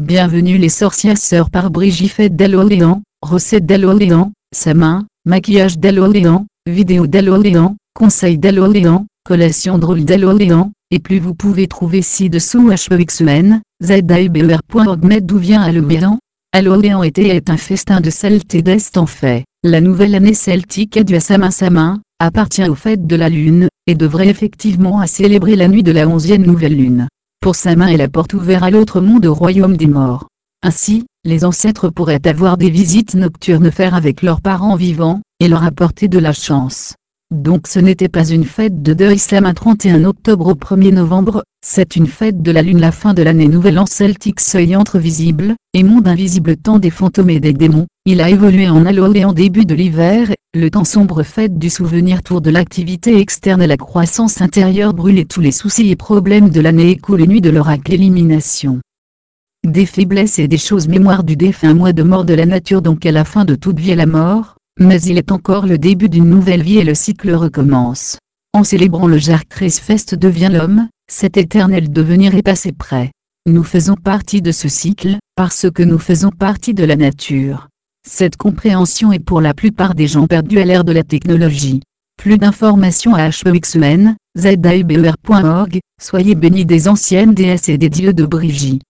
Bienvenue les sorcières sœurs par Brigitte Delorléan, recette Delorléan, sa main, maquillage Delorléan, vidéo Delorléan, conseil Delorléan, collation drôle Delorléan, et plus vous pouvez trouver ci-dessous HEXEN, ZAIBER.org mais d'où vient Alloléan Alloléan été est un festin de celtes d'Est en fait, la nouvelle année celtique est due à Samin. Samin, appartient aux fêtes de la lune, et devrait effectivement à célébrer la nuit de la onzième nouvelle lune. Pour sa main est la porte ouverte à l'autre monde au royaume des morts. Ainsi, les ancêtres pourraient avoir des visites nocturnes faire avec leurs parents vivants, et leur apporter de la chance. Donc ce n'était pas une fête de deuil Islam 31 octobre au 1er novembre, c'est une fête de la lune la fin de l'année nouvelle en celtique seuil entre visible, et monde invisible temps des fantômes et des démons, il a évolué en Halloween en début de l'hiver, le temps sombre fête du souvenir tour de l'activité externe et la croissance intérieure brûler tous les soucis et problèmes de l'année écoule les nuits de l'oracle élimination. Des faiblesses et des choses mémoire du défunt mois de mort de la nature donc à la fin de toute vie à la mort, mais il est encore le début d'une nouvelle vie et le cycle recommence. En célébrant le Fest devient l'homme, cet éternel devenir est passé près. Nous faisons partie de ce cycle, parce que nous faisons partie de la nature. Cette compréhension est pour la plupart des gens perdus à l'ère de la technologie. Plus d'informations à HEXEN, ZAIBER.org, soyez bénis des anciennes déesses et des dieux de Brigitte.